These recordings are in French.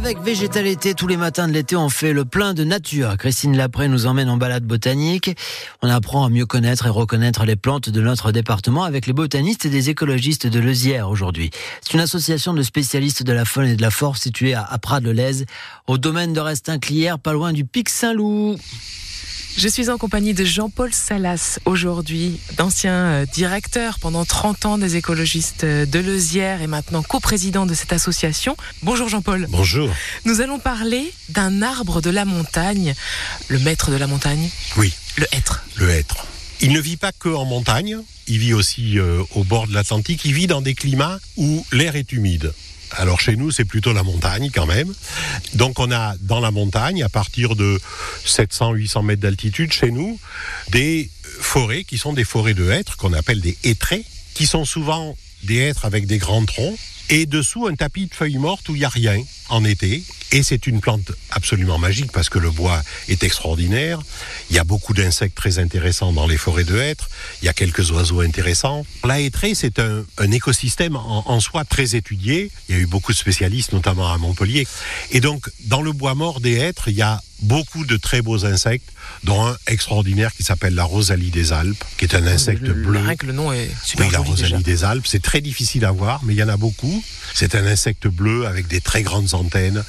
Avec Végétalité, tous les matins de l'été, on fait le plein de nature. Christine Lapré nous emmène en balade botanique. On apprend à mieux connaître et reconnaître les plantes de notre département avec les botanistes et des écologistes de Lezière aujourd'hui. C'est une association de spécialistes de la faune et de la force située à Prades-le-Lez, au domaine de Restin-Clière, pas loin du Pic Saint-Loup. Je suis en compagnie de Jean-Paul Salas aujourd'hui, d'ancien euh, directeur pendant 30 ans des écologistes euh, de Lezière et maintenant coprésident de cette association. Bonjour Jean-Paul. Bonjour. Nous allons parler d'un arbre de la montagne, le maître de la montagne. Oui. Le hêtre. Le hêtre. Il ne vit pas que en montagne, il vit aussi euh, au bord de l'Atlantique, il vit dans des climats où l'air est humide. Alors chez nous, c'est plutôt la montagne quand même. Donc on a dans la montagne, à partir de 700-800 mètres d'altitude, chez nous, des forêts qui sont des forêts de hêtres, qu'on appelle des hêtrés, qui sont souvent des hêtres avec des grands troncs, et dessous un tapis de feuilles mortes où il n'y a rien en été. Et c'est une plante absolument magique parce que le bois est extraordinaire. Il y a beaucoup d'insectes très intéressants dans les forêts de hêtres. Il y a quelques oiseaux intéressants. La hêtraie, c'est un, un, écosystème en, en, soi très étudié. Il y a eu beaucoup de spécialistes, notamment à Montpellier. Et donc, dans le bois mort des hêtres, il y a beaucoup de très beaux insectes, dont un extraordinaire qui s'appelle la rosalie des Alpes, qui est un insecte le, bleu. Le, le nom est super oui, la rosalie déjà. des Alpes, c'est très difficile à voir, mais il y en a beaucoup. C'est un insecte bleu avec des très grandes antennes,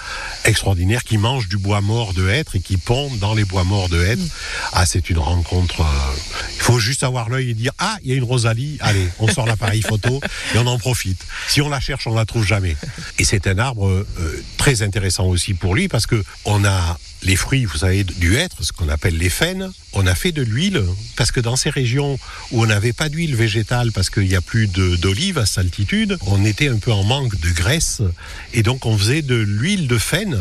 extraordinaire, qui mange du bois mort de hêtre et qui pond dans les bois morts de hêtre. Mm. Ah, c'est une rencontre. Euh, il faut juste avoir l'œil et dire ah, il y a une rosalie. Allez, on sort l'appareil photo et on en profite. Si on la cherche, on la trouve jamais. Et c'est un arbre euh, très intéressant aussi pour lui parce que on a les fruits, vous savez, du hêtre, ce qu'on appelle les faines, on a fait de l'huile, parce que dans ces régions où on n'avait pas d'huile végétale, parce qu'il n'y a plus d'olive à cette altitude, on était un peu en manque de graisse, et donc on faisait de l'huile de faine.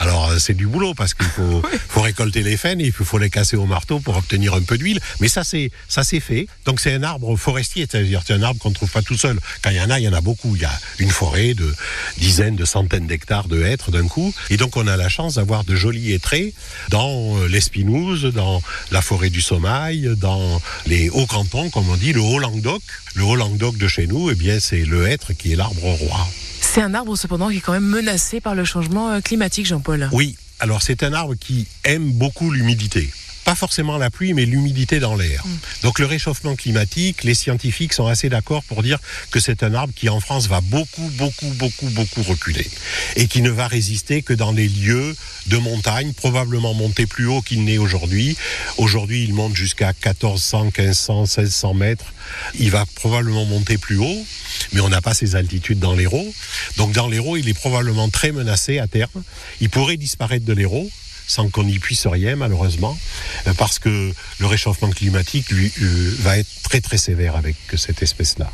Alors c'est du boulot parce qu'il faut, oui. faut, récolter les faines et il faut les casser au marteau pour obtenir un peu d'huile. Mais ça c'est ça c'est fait. Donc c'est un arbre forestier, c'est-à-dire c'est un arbre qu'on ne trouve pas tout seul. Quand il y en a, il y en a beaucoup. Il y a une forêt de dizaines, de centaines d'hectares de hêtres d'un coup. Et donc on a la chance d'avoir de jolis hêtrés dans l'Espinouse, dans la forêt du Sommail, dans les hauts cantons, comme on dit, le Haut-Languedoc. Le Haut-Languedoc de chez nous, eh bien c'est le hêtre qui est l'arbre roi. C'est un arbre cependant qui est quand même menacé par le changement euh, climatique, Jean-Paul. Oui, alors c'est un arbre qui aime beaucoup l'humidité. Pas forcément la pluie, mais l'humidité dans l'air. Mm. Donc le réchauffement climatique, les scientifiques sont assez d'accord pour dire que c'est un arbre qui en France va beaucoup, beaucoup, beaucoup, beaucoup reculer. Et qui ne va résister que dans les lieux de montagne, probablement monter plus haut qu'il n'est aujourd'hui. Aujourd'hui, il monte jusqu'à 1400, 1500, 1600 mètres. Il va probablement monter plus haut, mais on n'a pas ces altitudes dans l'Hérault. Donc dans l'Hérault, il est probablement très menacé à terme. Il pourrait disparaître de l'Hérault sans qu'on n'y puisse rien malheureusement, parce que le réchauffement climatique lui, euh, va être très très sévère avec cette espèce-là.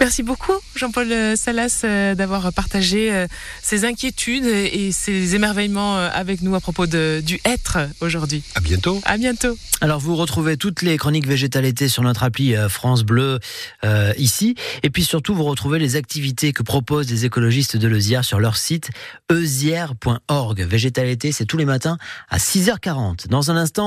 Merci beaucoup, Jean-Paul Salas, euh, d'avoir partagé euh, ses inquiétudes et ses émerveillements euh, avec nous à propos de, du être aujourd'hui. À bientôt. À bientôt. Alors, vous retrouvez toutes les chroniques végétalité sur notre appli France Bleu euh, ici. Et puis surtout, vous retrouvez les activités que proposent les écologistes de Lezière sur leur site eusière.org. Végétalité, c'est tous les matins à 6h40. Dans un instant,